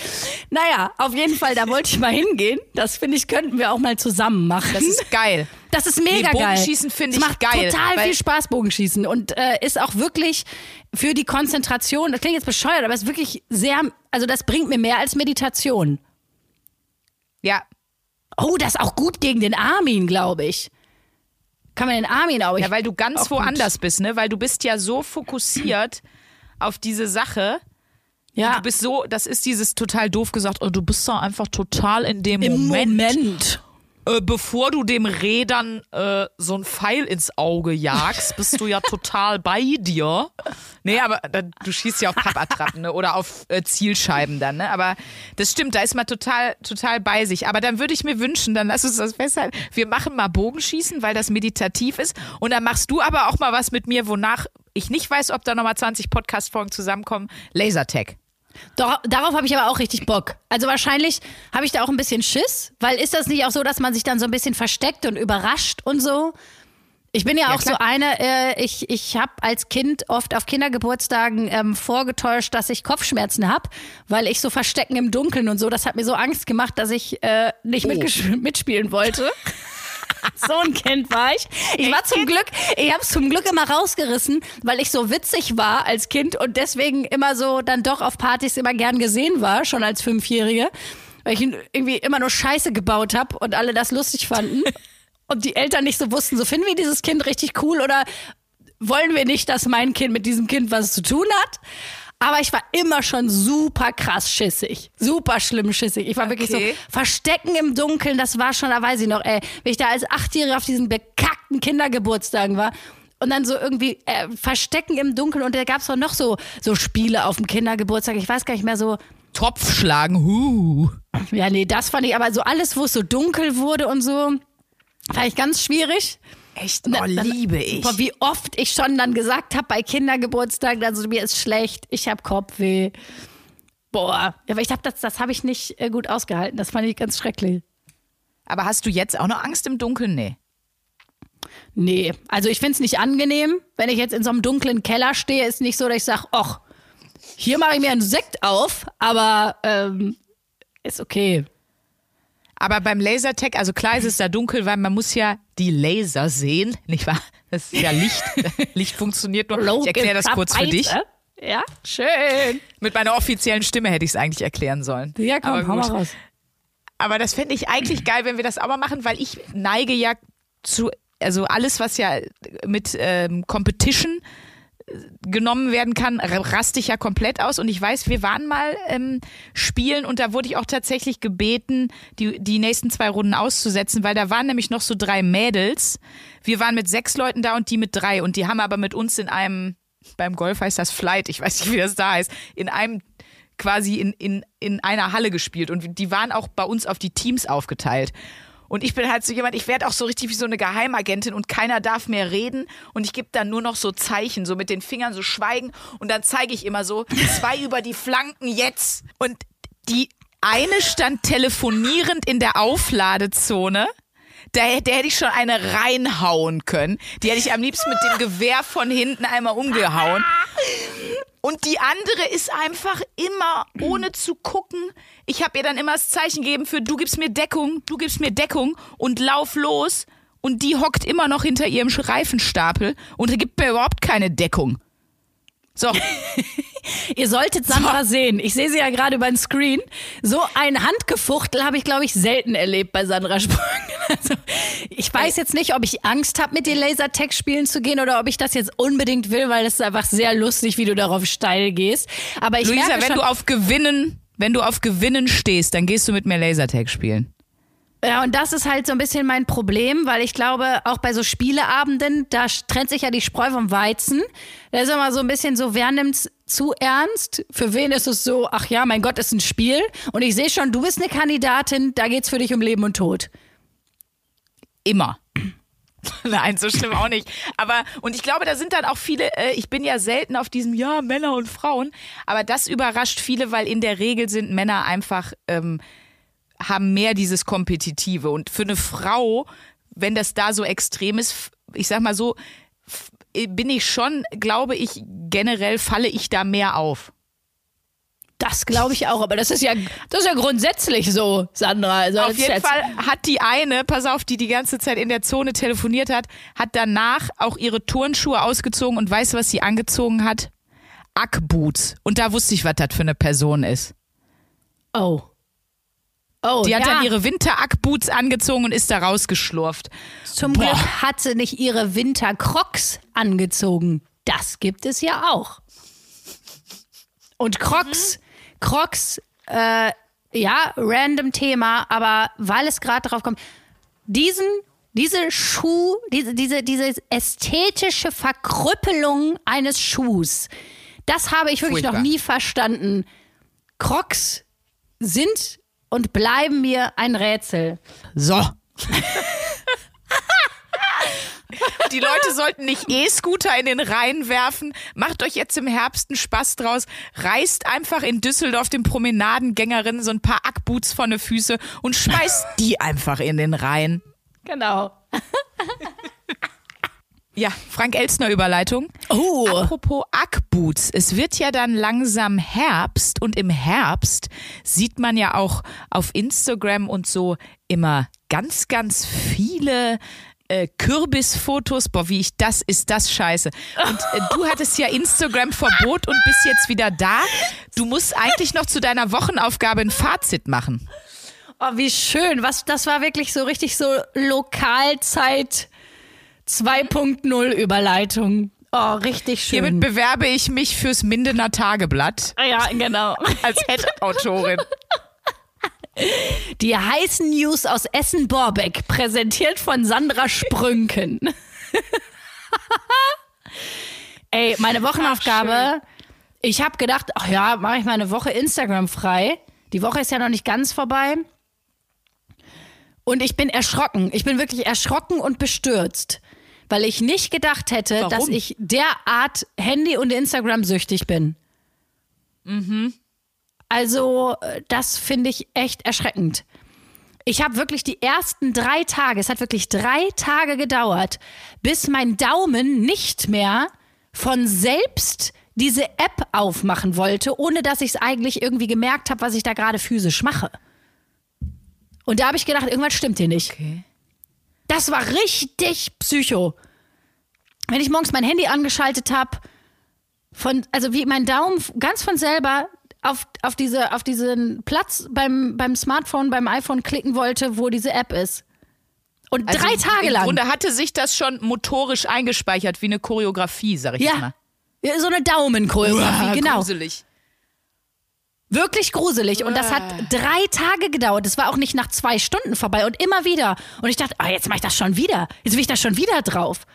Naja, auf jeden Fall, da wollte ich mal hingehen. Das finde ich, könnten wir auch mal zusammen machen. Das ist geil. Das ist mega Nee, geil. Bogenschießen finde ich macht geil, total viel Spaß, Bogenschießen. Und äh, ist auch wirklich für die Konzentration, das klingt jetzt bescheuert, aber es ist wirklich sehr, also das bringt mir mehr als Meditation. Ja, Oh, das ist auch gut gegen den Armin, glaube ich. Kann man den Armin auch. Ja, weil du ganz auch gut. woanders bist, ne? Weil du bist ja so fokussiert auf diese Sache. Ja, Du bist so, das ist dieses total doof gesagt, oh, du bist da einfach total in dem im Moment, Moment. Äh, bevor du dem Rädern äh, so ein Pfeil ins Auge jagst, bist du ja [LAUGHS] total bei dir. Nee, aber da, du schießt ja auf Pappattrappen ne? oder auf äh, Zielscheiben dann, ne? Aber das stimmt, da ist man total, total bei sich. Aber dann würde ich mir wünschen, dann lass uns das festhalten, wir machen mal Bogenschießen, weil das meditativ ist. Und dann machst du aber auch mal was mit mir, wonach ich nicht weiß, ob da nochmal 20 Podcast-Folgen zusammenkommen. Lasertag. Doch, darauf habe ich aber auch richtig Bock. Also wahrscheinlich habe ich da auch ein bisschen Schiss, weil ist das nicht auch so, dass man sich dann so ein bisschen versteckt und überrascht und so? Ich bin ja, Ja, auch klar. so eine, äh, ich, ich habe als Kind oft auf Kindergeburtstagen ähm, vorgetäuscht, dass ich Kopfschmerzen habe, weil ich so verstecken im Dunkeln und so, das hat mir so Angst gemacht, dass ich äh, nicht mitgesch- mitspielen wollte. [LAUGHS] [LAUGHS] So ein Kind war ich. Ich war zum Glück, ich habe es zum Glück immer rausgerissen, weil ich so witzig war als Kind und deswegen immer so dann doch auf Partys immer gern gesehen war, schon als Fünfjährige, weil ich irgendwie immer nur Scheiße gebaut habe und alle das lustig fanden [LAUGHS] und die Eltern nicht so wussten, so finden wir dieses Kind richtig cool oder wollen wir nicht, dass mein Kind mit diesem Kind was zu tun hat? Aber ich war immer schon super krass schissig. Super schlimm schissig. Ich war wirklich so, Okay. Verstecken im Dunkeln, das war schon, da weiß ich noch, ey, wenn ich da als Achtjährige auf diesen bekackten Kindergeburtstagen war und dann so irgendwie äh, Verstecken im Dunkeln und da gab's auch noch so, so Spiele auf dem Kindergeburtstag, ich weiß gar nicht mehr so, Topf schlagen, huh. ja, nee, das fand ich, aber so alles, wo es so dunkel wurde und so, fand ich ganz schwierig. Echt, oh, liebe ich. Boah, wie oft ich schon dann gesagt habe bei Kindergeburtstagen, also mir ist schlecht, ich habe Kopfweh. Boah, ja, aber ich habe das, das habe ich nicht äh, gut ausgehalten. Das fand ich ganz schrecklich. Aber hast du jetzt auch noch Angst im Dunkeln? Nee. Nee, also ich find's nicht angenehm, wenn ich jetzt in so einem dunklen Keller stehe, ist nicht so, dass ich sage, ach, hier mache ich mir einen Sekt auf, aber ähm, ist okay. Aber beim Lasertag, also klar ist es da dunkel, weil man muss ja die Laser sehen, nicht wahr? Das ist ja Licht. [LAUGHS] Licht funktioniert nur. Ich erkläre das kurz für dich. Ja, schön. Mit meiner offiziellen Stimme hätte ich es eigentlich erklären sollen. Ja, komm, Aber hau mal raus. Aber das fände ich eigentlich geil, wenn wir das auch mal machen, weil ich neige ja zu, also alles, was ja mit ähm, Competition genommen werden kann, raste ich ja komplett aus. Und ich weiß, wir waren mal ähm, spielen und da wurde ich auch tatsächlich gebeten, die, die nächsten zwei Runden auszusetzen, weil da waren nämlich noch so drei Mädels. Wir waren mit sechs Leuten da und die mit drei. Und die haben aber mit uns in einem, beim Golf heißt das Flight, ich weiß nicht, wie das da heißt, in einem quasi in, in, in einer Halle gespielt und die waren auch bei uns auf die Teams aufgeteilt. Und ich bin halt so jemand, ich werde auch so richtig wie so eine Geheimagentin und keiner darf mehr reden und ich gebe dann nur noch so Zeichen, so mit den Fingern so schweigen und dann zeige ich immer so, zwei über die Flanken jetzt. Und die eine stand telefonierend in der Aufladezone. Da, der hätte ich schon eine reinhauen können. Die hätte ich am liebsten mit dem Gewehr von hinten einmal umgehauen. Und die andere ist einfach immer, ohne zu gucken. Ich habe ihr dann immer das Zeichen gegeben für du gibst mir Deckung, du gibst mir Deckung und lauf los. Und die hockt immer noch hinter ihrem Reifenstapel und gibt mir überhaupt keine Deckung. So, [LAUGHS] Ihr solltet Sandra sehen. Ich sehe sie ja gerade über den Screen. So ein Handgefuchtel habe ich, glaube ich, selten erlebt bei Sandra Sprung. [LAUGHS] Also, ich weiß jetzt nicht, ob ich Angst habe, mit dir Lasertag spielen zu gehen oder ob ich das jetzt unbedingt will, weil es ist einfach sehr lustig, wie du darauf steil gehst. Aber ich Luisa, merke wenn schon, du auf Gewinnen, wenn du auf Gewinnen stehst, dann gehst du mit mir Lasertag spielen. Ja, und das ist halt so ein bisschen mein Problem, weil ich glaube, auch bei so Spieleabenden, da trennt sich ja die Spreu vom Weizen. Da ist immer so ein bisschen so, wer nimmt's zu ernst? Für wen ist es so, ach ja, mein Gott, ist ein Spiel. Und ich sehe schon, du bist eine Kandidatin, da geht's für dich um Leben und Tod. Immer. [LAUGHS] Nein, so schlimm auch nicht. Aber, und ich glaube, da sind dann auch viele, äh, ich bin ja selten auf diesem, ja, Männer und Frauen, aber das überrascht viele, weil in der Regel sind Männer einfach, ähm, haben mehr dieses Kompetitive. Und für eine Frau, wenn das da so extrem ist, ich sag mal so, f- bin ich schon, glaube ich, generell falle ich da mehr auf. Das glaube ich auch, aber das ist ja, das ist ja grundsätzlich so, Sandra. Also Auf jeden jetzt- Fall hat die eine, pass auf, die die ganze Zeit in der Zone telefoniert hat, hat danach auch ihre Turnschuhe ausgezogen und weißt du, was sie angezogen hat? Ackboots. Und da wusste ich, was das für eine Person ist. Oh. Oh, Die hat ja. dann ihre Winter-Ackboots angezogen und ist da rausgeschlurft. Zum Boah. Glück hat sie nicht ihre Wintercrocs angezogen. Das gibt es ja auch. Und Crocs, Crocs, äh, ja, random Thema, aber weil es gerade drauf kommt, diesen, diese Schuh, diese, diese, diese ästhetische Verkrüppelung eines Schuhs, das habe ich wirklich Furchtbar. noch nie verstanden. Crocs sind und bleiben mir ein Rätsel. So. [LAUGHS] Die Leute sollten nicht E-Scooter in den Rhein werfen. Macht euch jetzt im Herbst einen Spaß draus. Reißt einfach in Düsseldorf den Promenadengängerinnen so ein paar Ackboots von den Füße und schmeißt die einfach in den Rhein. Genau. Ja, Frank Elstner Überleitung. Oh. Apropos Ackboots, es wird ja dann langsam Herbst und im Herbst sieht man ja auch auf Instagram und so immer ganz, ganz viele äh, Kürbisfotos. Boah, wie ich das, ist das scheiße. Und äh, du [LAUGHS] hattest ja Instagram-Verbot und bist jetzt wieder da. Du musst eigentlich noch zu deiner Wochenaufgabe ein Fazit machen. Oh, wie schön. Was, das war wirklich so richtig so Lokalzeit 2.0 Überleitung. Oh, richtig schön. Hiermit bewerbe ich mich fürs Mindener Tageblatt ja, genau. als Head-Autorin. Die heißen News aus Essen-Borbeck, präsentiert von Sandra Sprünken. [LAUGHS] Ey, meine Wochenaufgabe. ich habe gedacht, ach ja, mache ich mal eine Woche Instagram frei. Die Woche ist ja noch nicht ganz vorbei. Und ich bin erschrocken. Ich bin wirklich erschrocken und bestürzt. Weil ich nicht gedacht hätte, Warum? dass ich derart Handy- und Instagram süchtig bin. Also, äh, das finde ich echt erschreckend. Ich habe wirklich die ersten drei Tage, es hat wirklich drei Tage gedauert, bis mein Daumen nicht mehr von selbst diese App aufmachen wollte, ohne dass ich es eigentlich irgendwie gemerkt habe, was ich da gerade physisch mache. Und da habe ich gedacht, irgendwas stimmt hier nicht. Okay. Das war richtig psycho. Wenn ich morgens mein Handy angeschaltet habe, von, also wie mein Daumen ganz von selber auf, auf, diese, auf diesen Platz beim, beim Smartphone, beim iPhone klicken wollte, wo diese App ist. Und Also drei Tage Im lang. Grunde hatte sich das schon motorisch eingespeichert, wie eine Choreografie, sag ich ja. mal. Ja, So eine Daumenchoreografie, Uah, genau. Gruselig. Wirklich gruselig. Und das hat drei Tage gedauert. Das war auch nicht nach zwei Stunden vorbei und immer wieder. Und ich dachte, ah, jetzt mache ich das schon wieder. Jetzt will ich da schon wieder drauf.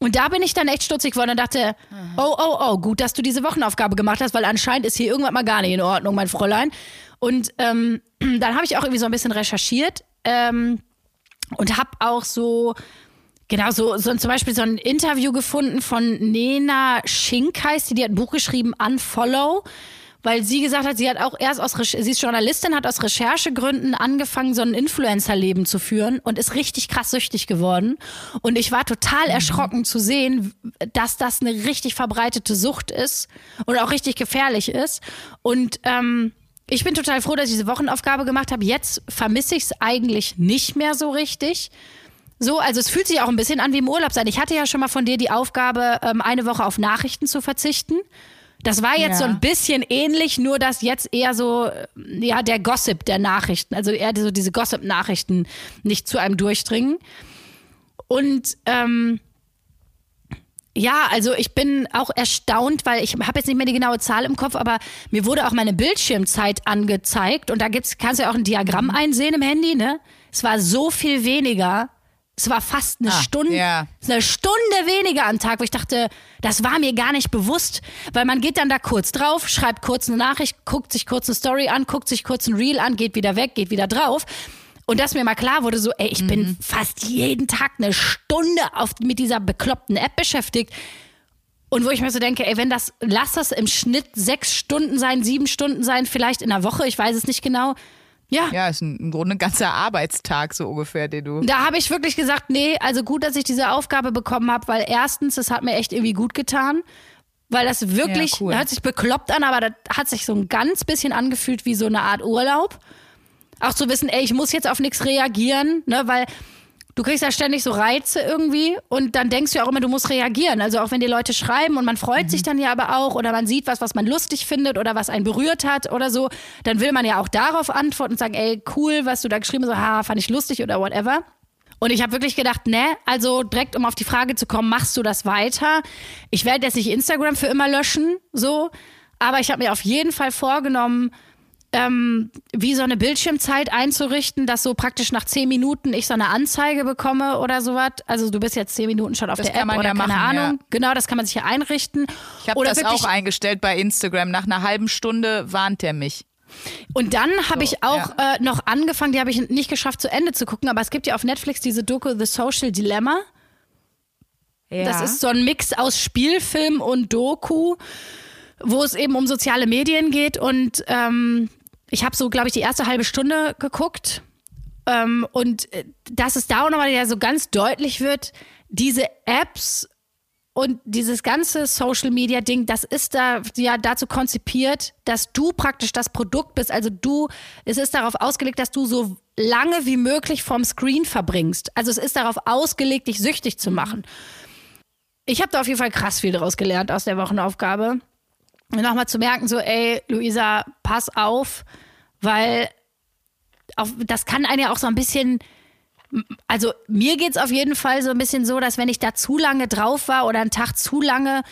Und da bin ich dann echt stutzig geworden und dachte, oh, oh, oh, gut, dass du diese Wochenaufgabe gemacht hast, weil anscheinend ist hier irgendwas mal gar nicht in Ordnung, mein Fräulein. Und ähm, [CLEARS THROAT] dann habe ich auch irgendwie so ein bisschen recherchiert ähm, und habe auch so, genau, so, so zum Beispiel so ein Interview gefunden von Nena Schink heißt die, die hat ein Buch geschrieben, Unfollow weil sie gesagt hat, sie hat auch erst aus, Recher- sie ist Journalistin, hat aus Recherchegründen angefangen, so ein Influencer-Leben zu führen und ist richtig krass süchtig geworden. Und ich war total erschrocken zu sehen, dass das eine richtig verbreitete Sucht ist und auch richtig gefährlich ist. Und ähm, ich bin total froh, dass ich diese Wochenaufgabe gemacht habe. Jetzt vermisse ich es eigentlich nicht mehr so richtig. So, also es fühlt sich auch ein bisschen an wie im Urlaub sein. Ich hatte ja schon mal von dir die Aufgabe, ähm, eine Woche auf Nachrichten zu verzichten. Das war jetzt Ja. so ein bisschen ähnlich, nur dass jetzt eher so, ja, der Gossip der Nachrichten, also eher so diese Gossip-Nachrichten nicht zu einem durchdringen. Und ähm, ja, also ich bin auch erstaunt, weil ich habe jetzt nicht mehr die genaue Zahl im Kopf, aber mir wurde auch meine Bildschirmzeit angezeigt und da gibt's, kannst du ja auch ein Diagramm einsehen im Handy, ne? Es war so viel weniger. Es war fast eine Ah, Stunde, ja. eine Stunde weniger am Tag, wo ich dachte, das war mir gar nicht bewusst, weil man geht dann da kurz drauf, schreibt kurz eine Nachricht, guckt sich kurz eine Story an, guckt sich kurz ein Reel an, geht wieder weg, geht wieder drauf. Und dass mir mal klar wurde, so, ey, ich bin fast jeden Tag eine Stunde auf, mit dieser bekloppten App beschäftigt. Und wo ich mir so denke, ey, wenn das, lass das im Schnitt sechs Stunden sein, sieben Stunden sein, vielleicht in einer Woche, ich weiß es nicht genau. Ja, Ja, ist ein, im Grunde ein ganzer Arbeitstag so ungefähr, den du. da habe ich wirklich gesagt, nee, also gut, dass ich diese Aufgabe bekommen habe, weil erstens, es hat mir echt irgendwie gut getan. Weil das wirklich, Ja, cool. hört sich bekloppt an, aber das hat sich so ein ganz bisschen angefühlt wie so eine Art Urlaub. Auch zu wissen, ey, ich muss jetzt auf nichts reagieren, ne, weil du kriegst ja ständig so Reize irgendwie und dann denkst du ja auch immer, du musst reagieren. Also auch wenn die Leute schreiben und man freut Mhm. sich dann ja aber auch oder man sieht was, was man lustig findet oder was einen berührt hat oder so, dann will man ja auch darauf antworten und sagen, ey, cool, was du da geschrieben hast, so, ha, fand ich lustig oder whatever. Und ich habe wirklich gedacht, ne, also direkt um auf die Frage zu kommen, machst du das weiter? Ich werde jetzt nicht Instagram für immer löschen, so, aber ich habe mir auf jeden Fall vorgenommen, ähm, wie so eine Bildschirmzeit einzurichten, dass so praktisch nach zehn Minuten ich so eine Anzeige bekomme oder sowas. Also du bist jetzt zehn Minuten schon auf Das der App oder ja keine machen, Ahnung. ja. Genau, das kann man sich hier einrichten. Ich habe das auch eingestellt bei Instagram. Nach einer halben Stunde warnt er mich. Und dann habe ich auch äh, noch angefangen, die habe ich nicht geschafft zu Ende zu gucken, aber es gibt ja auf Netflix diese Doku The Social Dilemma. Ja. Das ist so ein Mix aus Spielfilm und Doku, wo es eben um soziale Medien geht. Und ähm, ich habe so, glaube ich, die erste halbe Stunde geguckt. Ähm, und äh, dass es da auch nochmal ja so ganz deutlich wird, diese Apps und dieses ganze Social Media Ding, das ist da ja dazu konzipiert, dass du praktisch das Produkt bist. Also du, es ist darauf ausgelegt, dass du so lange wie möglich vorm Screen verbringst. Also es ist darauf ausgelegt, dich süchtig zu machen. Ich habe da auf jeden Fall krass viel daraus gelernt aus der Wochenaufgabe. Nochmal zu merken, so, ey, Luisa, pass auf, weil auf, das kann einen ja auch so ein bisschen also mir geht's auf jeden Fall so ein bisschen so, dass wenn ich da zu lange drauf war oder einen Tag zu lange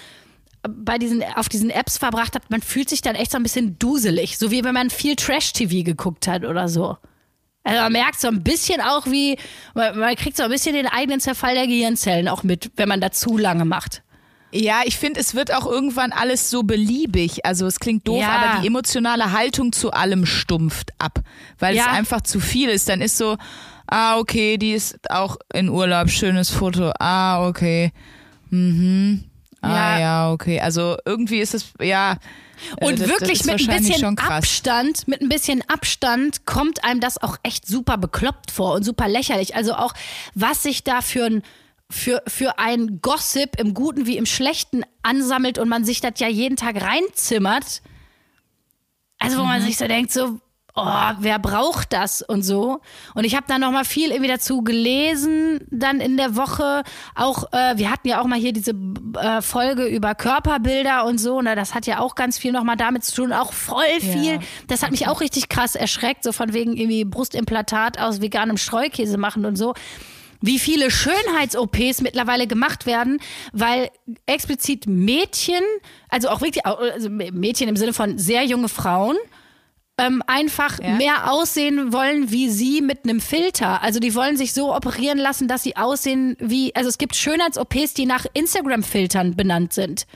bei diesen, auf diesen Apps verbracht habe, man fühlt sich dann echt so ein bisschen duselig. So wie wenn man viel Trash-TV geguckt hat oder so. Also man merkt so ein bisschen auch wie, man, man kriegt so ein bisschen den eigenen Zerfall der Gehirnzellen auch mit, wenn man da zu lange macht. Ja, ich finde, es wird auch irgendwann alles so beliebig. Also es klingt doof, Ja. aber die emotionale Haltung zu allem stumpft ab, weil es Ja. einfach zu viel ist. Dann ist so, ah, okay, die ist auch in Urlaub, schönes Foto. Ah, okay. Mhm. Ah, Ja. ja, okay. Also irgendwie ist es, ja. äh, Und das- das wirklich ist mit ein bisschen. Abstand, mit ein bisschen Abstand kommt einem das auch echt super bekloppt vor und super lächerlich. Also auch, was sich da für ein für, für ein Gossip im Guten wie im Schlechten ansammelt und man sich das ja jeden Tag reinzimmert. Also wo man Mhm. sich so denkt, so, oh, wer braucht das und so. Und ich habe dann noch mal viel irgendwie dazu gelesen, dann in der Woche. Auch, äh, wir hatten ja auch mal hier diese äh, Folge über Körperbilder und so. Ne? Das hat ja auch ganz viel noch mal damit zu tun. Auch voll viel. Ja. Das hat mich auch richtig krass erschreckt, so von wegen irgendwie Brustimplantat aus veganem Streukäse machen und so wie viele Schönheits-OPs mittlerweile gemacht werden, weil explizit Mädchen, also auch wirklich, also Mädchen im Sinne von sehr junge Frauen, ähm, einfach Ja. mehr aussehen wollen wie sie mit einem Filter. Also die wollen sich so operieren lassen, dass sie aussehen wie, also es gibt Schönheits-OPs, die nach Instagram-Filtern benannt sind.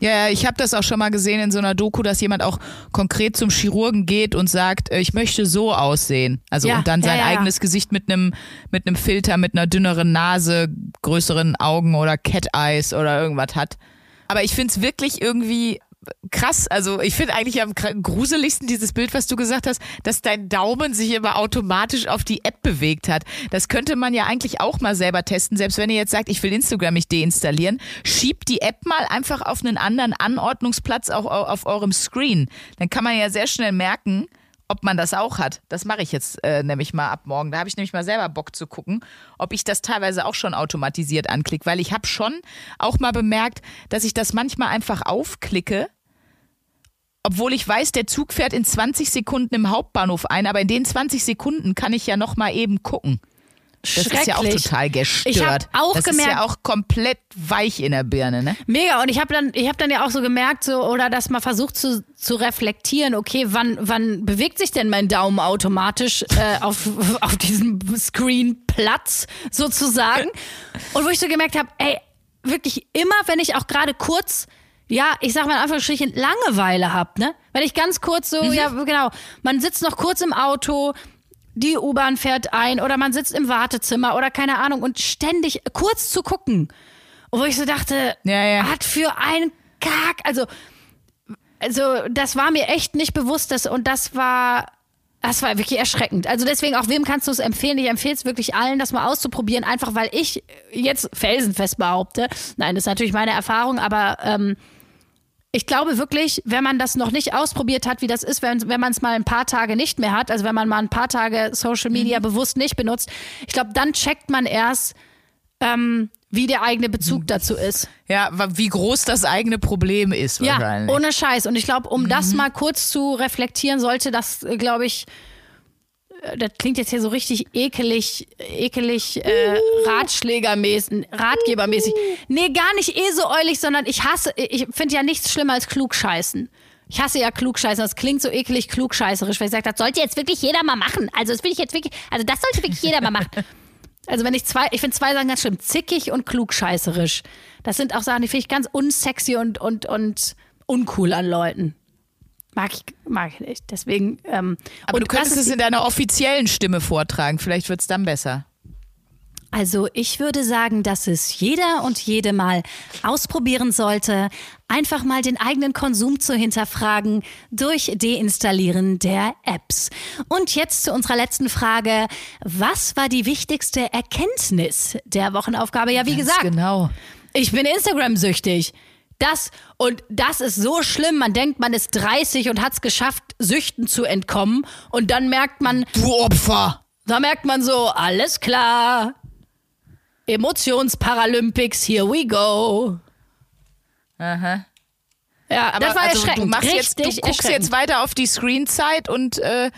Ja, ich habe das auch schon mal gesehen in so einer Doku, dass jemand auch konkret zum Chirurgen geht und sagt, äh, ich möchte so aussehen. Also Ja, und dann sein ja, ja. eigenes Gesicht mit einem mit einem Filter, mit einer dünneren Nase, größeren Augen oder Cat Eyes oder irgendwas hat. Aber ich find's wirklich irgendwie krass. Also ich finde eigentlich am gruseligsten dieses Bild, was du gesagt hast, dass dein Daumen sich immer automatisch auf die App bewegt hat. Das könnte man ja eigentlich auch mal selber testen. Selbst wenn ihr jetzt sagt, ich will Instagram nicht deinstallieren, schiebt die App mal einfach auf einen anderen Anordnungsplatz auch au- auf eurem Screen. Dann kann man ja sehr schnell merken, ob man das auch hat. Das mache ich jetzt äh, nämlich mal ab morgen. Da habe ich nämlich mal selber Bock zu gucken, ob ich das teilweise auch schon automatisiert anklicke, weil ich habe schon auch mal bemerkt, dass ich das manchmal einfach aufklicke, obwohl ich weiß, der Zug fährt in 20 Sekunden im Hauptbahnhof ein, aber in den 20 Sekunden kann ich ja noch mal eben gucken. Das ist ja auch total gestört. Ich hab auch das ist gemerkt- ja auch komplett weich in der Birne, ne? Mega. Und ich habe dann, ich habe dann ja auch so gemerkt, so oder dass man versucht zu, zu reflektieren. Okay, wann, wann bewegt sich denn mein Daumen automatisch äh, auf, [LAUGHS] auf diesem Screenplatz sozusagen? [LAUGHS] Und wo ich so gemerkt habe, ey, wirklich immer, wenn ich auch gerade kurz ja, ich sag mal in Anführungsstrichen, Langeweile hab, ne? Wenn ich ganz kurz so, ja, genau, man sitzt noch kurz im Auto, die U-Bahn fährt ein oder man sitzt im Wartezimmer oder keine Ahnung und ständig kurz zu gucken. Und wo ich so dachte, Ja, ja. hat für einen Kack, also, also das war mir echt nicht bewusst, das, und das war, das war wirklich erschreckend. Also deswegen auch, wem kannst du es empfehlen? Ich empfehle es wirklich allen, das mal auszuprobieren, einfach weil ich jetzt felsenfest behaupte, nein, das ist natürlich meine Erfahrung, aber ähm, ich glaube wirklich, wenn man das noch nicht ausprobiert hat, wie das ist, wenn, wenn man es mal ein paar Tage nicht mehr hat, also wenn man mal ein paar Tage Social Media bewusst nicht benutzt, ich glaube, dann checkt man erst, ähm, wie der eigene Bezug dazu ist. Ja, wie groß das eigene Problem ist Ja, ohne Scheiß. Und ich glaube, um das mal kurz zu reflektieren, sollte das, glaube ich, äh, das klingt jetzt hier so richtig ekelig, ekelig, äh, Ratschlägermäßig, Ratgebermäßig. Nee, gar nicht eh so eulig, sondern ich hasse, ich finde ja nichts schlimmer als klugscheißen. Ich hasse ja klugscheißen, das klingt so ekelig klugscheißerisch, weil ich sage, das sollte jetzt wirklich jeder mal machen. Also das will ich jetzt wirklich, also das sollte wirklich jeder mal machen. [LAUGHS] Also wenn ich zwei, ich finde zwei Sachen ganz schlimm, zickig und klugscheißerisch. Das sind auch Sachen, die finde ich ganz unsexy und, und, und uncool an Leuten. Mag ich, mag ich nicht. Deswegen, ähm, Aber und du könntest es in deiner offiziellen Stimme vortragen. Vielleicht wird's dann besser. Also ich würde sagen, dass es jeder und jede mal ausprobieren sollte, einfach mal den eigenen Konsum zu hinterfragen durch Deinstallieren der Apps. Und jetzt zu unserer letzten Frage. Was war die wichtigste Erkenntnis der Wochenaufgabe? Ja, wie gesagt, Genau. ich bin Instagram-süchtig. Das und das ist so schlimm. Man denkt, man ist 30 und hat es geschafft, Süchten zu entkommen. Und dann merkt man, Du Opfer. da merkt man so, alles klar. Emotionsparalympics, here we go. Aha. Ja, Aber das war also, erschreckend. du machst jetzt, du guckst erschreckend. jetzt weiter auf die Screenzeit und äh,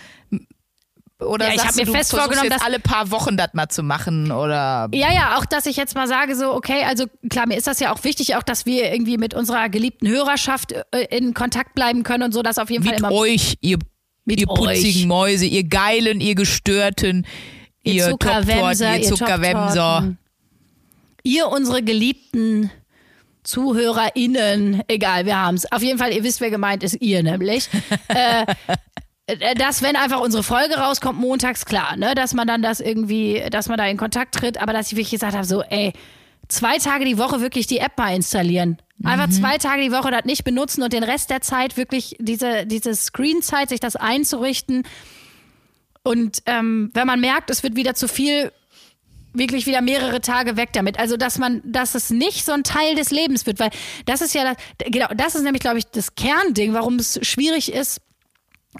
oder Ja, ich sagst hab mir du, fest vorgenommen, jetzt dass- alle paar Wochen das mal zu machen oder Ja, ja, auch dass ich jetzt mal sage, so, okay, also klar, mir ist das ja auch wichtig, auch dass wir irgendwie mit unserer geliebten Hörerschaft äh, in Kontakt bleiben können und so, dass auf jeden Fall mit immer euch, ihr, Mit ihr putzigen euch. Mäuse, ihr Geilen, ihr Gestörten, ihr, ihr ihr Zuckerwämser. Top-Torten. ihr unsere geliebten ZuhörerInnen, egal, wir haben's. Auf jeden Fall, ihr wisst, wer gemeint ist, ihr nämlich. [LAUGHS] äh, dass, wenn einfach unsere Folge rauskommt, montags, klar, ne, dass man dann das irgendwie, dass man da in Kontakt tritt, aber dass ich wirklich gesagt habe, so, ey, zwei Tage die Woche wirklich die App mal installieren. Einfach Mhm. zwei Tage die Woche das nicht benutzen und den Rest der Zeit wirklich diese, diese Screenzeit, sich das einzurichten. Und ähm, wenn man merkt, es wird wieder zu viel, wirklich wieder mehrere Tage weg damit. Also, dass man, dass es nicht so ein Teil des Lebens wird, weil das ist ja das, genau, das ist nämlich, glaube ich, das Kernding, warum es schwierig ist,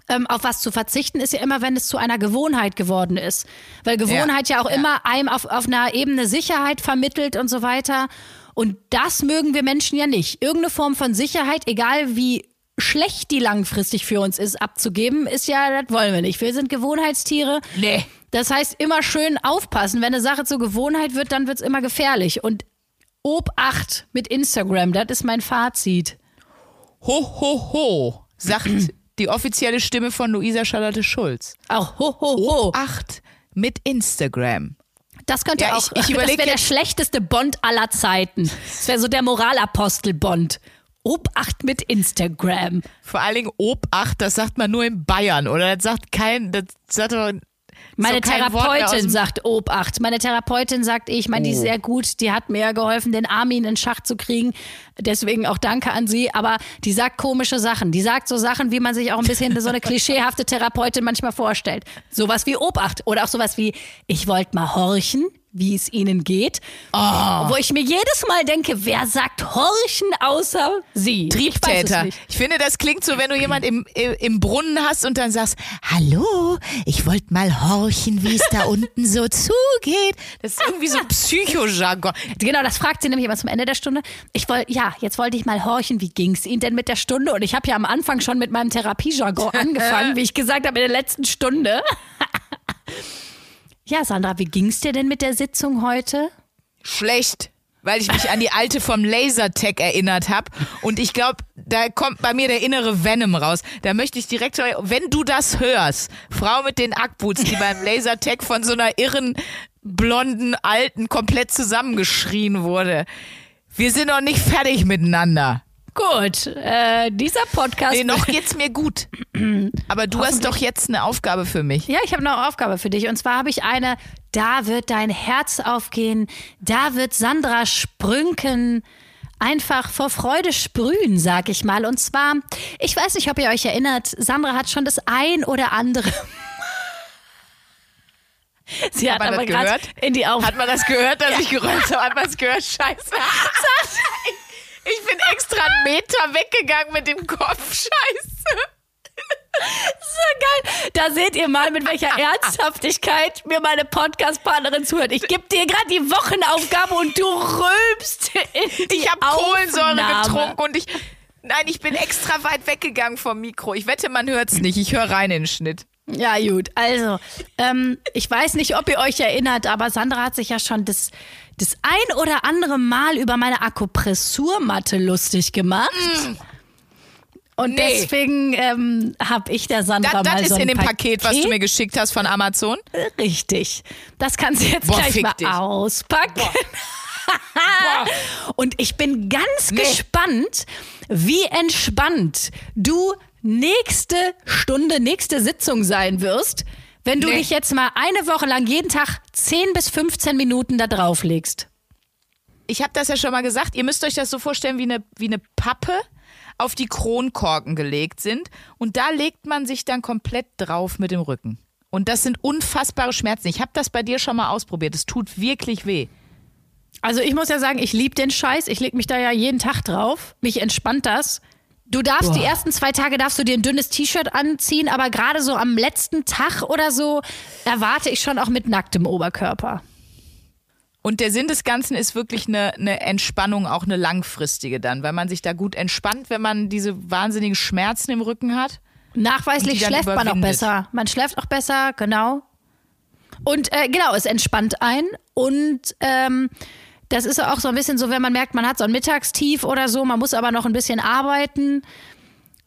ähm, auf was zu verzichten, ist ja immer, wenn es zu einer Gewohnheit geworden ist. Weil Gewohnheit ja, Ja, auch ja. immer einem auf, auf einer Ebene Sicherheit vermittelt und so weiter. Und das mögen wir Menschen ja nicht. Irgendeine Form von Sicherheit, egal wie schlecht die langfristig für uns ist, abzugeben, ist ja, das wollen wir nicht. Wir sind Gewohnheitstiere. Nee. Das heißt, immer schön aufpassen. Wenn eine Sache zur Gewohnheit wird, dann wird es immer gefährlich. Und Obacht mit Instagram, das ist mein Fazit. Ho, ho, ho, sagt [CLEARS THROAT] die offizielle Stimme von Luisa Charlotte Schulz. Auch ho, ho, ho. Acht mit Instagram. Das könnte Ja, auch, ich- ich das wäre der schlechteste Bond aller Zeiten. Das wäre so der Moralapostel-Bond. Obacht mit Instagram. Vor allen Dingen Obacht, das sagt man nur in Bayern, oder? Das sagt kein, das sagt doch, Meine Therapeutin sagt Obacht. Meine Therapeutin sagt, ich meine, die ist sehr gut, die hat mir geholfen, den Armin in Schach zu kriegen. Deswegen auch danke an sie. Aber die sagt komische Sachen. Die sagt so Sachen, wie man sich auch ein bisschen so eine [LAUGHS] klischeehafte Therapeutin manchmal vorstellt. Sowas wie Obacht oder auch sowas wie, ich wollte mal horchen, wie es ihnen geht. Oh. Wo ich mir jedes Mal denke, wer sagt horchen außer sie? Ich Triebtäter. nicht. Ich, finde, das klingt so, wenn du jemand im, im, im Brunnen hast und dann sagst, hallo, ich wollte mal horchen, wie es da [LAUGHS] unten so zugeht. Das ist irgendwie so [LAUGHS] Psychojargon. Genau, das fragt sie nämlich immer zum Ende der Stunde. Ich wollte, ja, jetzt wollte ich mal horchen, wie ging es Ihnen denn mit der Stunde? Und ich habe ja am Anfang schon mit meinem Therapiejargon [LAUGHS] angefangen, wie ich gesagt habe, in der letzten Stunde. Ja, Sandra, wie ging es dir denn mit der Sitzung heute? Schlecht. Weil ich mich an die alte vom Lasertech erinnert habe. Und ich glaube, da kommt bei mir der innere Venom raus. Da möchte ich direkt, wenn du das hörst, Frau mit den Ackboots, die beim Lasertech von so einer irren, blonden, alten komplett zusammengeschrien wurde. Wir sind noch nicht fertig miteinander. Gut, äh, dieser Podcast. Nee, noch [LAUGHS] geht's mir gut. Aber du hast doch jetzt eine Aufgabe für mich. Ja, ich habe eine Aufgabe für dich. Und zwar habe ich eine, da wird dein Herz aufgehen, da wird Sandra sprünken, einfach vor Freude sprühen, sag ich mal. Und zwar, ich weiß nicht, ob ihr euch erinnert, Sandra hat schon das ein oder andere. [LAUGHS] Sie hat man aber gerade gehört? in die Augen. Hat man das gehört, dass ich geräumt habe? Hat man das gehört? Scheiße. [LAUGHS] Ich bin extra einen Meter weggegangen mit dem Kopf. [LAUGHS] Scheiße. So geil. Da seht ihr mal, mit welcher Ernsthaftigkeit mir meine Podcast-Partnerin zuhört. Ich gebe dir gerade die Wochenaufgabe und du rülpst in die Ich habe Kohlensäure getrunken und ich. Nein, ich bin extra weit weggegangen vom Mikro. Ich wette, man hört's nicht. Ich höre rein in den Schnitt. Ja, gut. Also, ähm, ich weiß nicht, ob ihr euch erinnert, aber Sandra hat sich ja schon das, das ein oder andere Mal über meine Akupressurmatte lustig gemacht. Und Nee. deswegen ähm, habe ich der Sandra Das, mal das so ist ein in dem Paket, was du mir geschickt hast von Amazon. Richtig. Das kannst du jetzt Boah, gleich mal dich. auspacken. [LAUGHS] Und ich bin ganz Nee. gespannt, wie entspannt du nächste Stunde, nächste Sitzung sein wirst, wenn du Nee. dich jetzt mal eine Woche lang jeden Tag 10 bis 15 Minuten da drauf legst. Ich habe das ja schon mal gesagt. Ihr müsst euch das so vorstellen, wie eine, wie eine Pappe auf die Kronkorken gelegt sind. Und da legt man sich dann komplett drauf mit dem Rücken. Und das sind unfassbare Schmerzen. Ich habe das bei dir schon mal ausprobiert. Es tut wirklich weh. Also ich muss ja sagen, ich liebe den Scheiß. Ich leg mich da ja jeden Tag drauf. Mich entspannt das. Du darfst die ersten zwei Tage darfst du dir ein dünnes T-Shirt anziehen, aber gerade so am letzten Tag oder so erwarte ich schon auch mit nacktem Oberkörper. Und der Sinn des Ganzen ist wirklich eine, eine Entspannung, auch eine langfristige dann, weil man sich da gut entspannt, wenn man diese wahnsinnigen Schmerzen im Rücken hat. Nachweislich schläft man auch besser. Man schläft auch besser, genau. Und äh, genau, es entspannt ein. Und ähm, das ist auch so ein bisschen so, wenn man merkt, man hat so ein Mittagstief oder so, man muss aber noch ein bisschen arbeiten.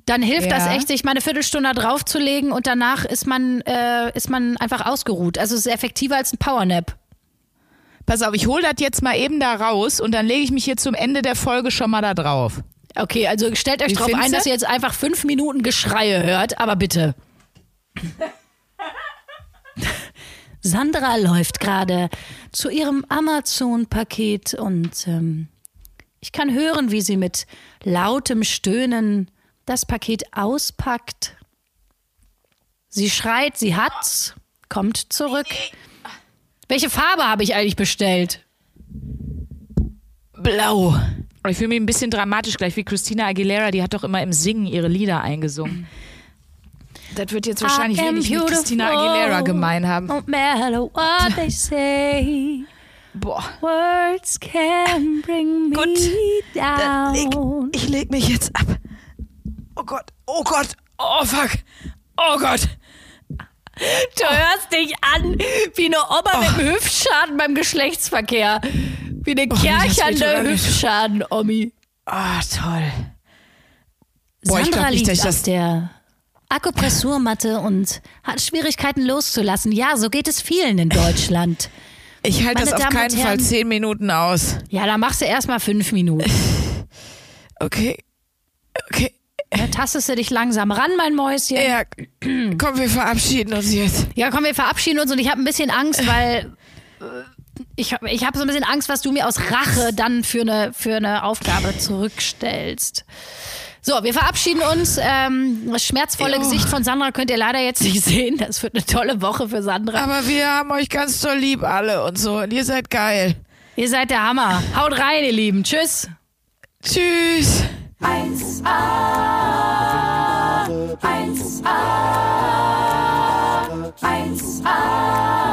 Dann hilft Ja. das echt, sich mal eine Viertelstunde draufzulegen und danach ist man, äh, ist man einfach ausgeruht. Also es ist effektiver als ein Powernap. Pass auf, ich hole das jetzt mal eben da raus und dann lege ich mich hier zum Ende der Folge schon mal da drauf. Okay, also stellt euch Wie drauf ein, dass ihr jetzt einfach fünf Minuten Geschreie hört, aber bitte. [LAUGHS] Sandra läuft gerade zu ihrem Amazon-Paket und ähm, ich kann hören, wie sie mit lautem Stöhnen das Paket auspackt. Sie schreit, sie hat's, kommt zurück. Welche Farbe habe ich eigentlich bestellt? Blau. Ich fühle mich ein bisschen dramatisch gleich wie Christina Aguilera, die hat doch immer im Singen ihre Lieder eingesungen. Das wird jetzt wahrscheinlich wenig mit Christina Aguilera gemein haben. No matter what they say, [LAUGHS] Boah. words can bring me Gut. Dann leg, down. ich leg mich jetzt ab. Oh Gott, oh Gott, oh fuck, oh Gott. Du hörst dich an wie eine Oma mit einem Hüftschaden beim Geschlechtsverkehr. Wie eine Oh, kerchernde nicht? Hüftschaden-Omi. Ah, toll. Boah, ich Sandra glaub nicht, liegt dass ich das- der Akupressurmatte und hat Schwierigkeiten loszulassen. Ja, so geht es vielen in Deutschland. Ich halte das auf Damen keinen Fall zehn Minuten aus. Ja, da machst du erstmal fünf Minuten. [LAUGHS] Okay, okay. Da tastest du dich langsam ran, mein Mäuschen. Ja, [CLEARS THROAT] komm, wir verabschieden uns jetzt. Ja, komm, wir verabschieden uns und ich habe ein bisschen Angst, weil äh, ich, ich habe so ein bisschen Angst, was du mir aus Rache dann für eine, für eine Aufgabe zurückstellst. So, wir verabschieden uns. Ähm, das schmerzvolle Jo. Gesicht von Sandra könnt ihr leider jetzt nicht [LAUGHS] sehen. Das wird eine tolle Woche für Sandra. Aber wir haben euch ganz doll lieb alle und so. Und ihr seid geil. Ihr seid der Hammer. Haut rein, ihr Lieben. Tschüss. Tschüss. 1a, 1a, 1a,